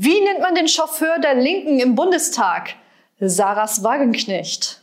Wie nennt man den Chauffeur der Linken im Bundestag? Sarahs Wagenknecht.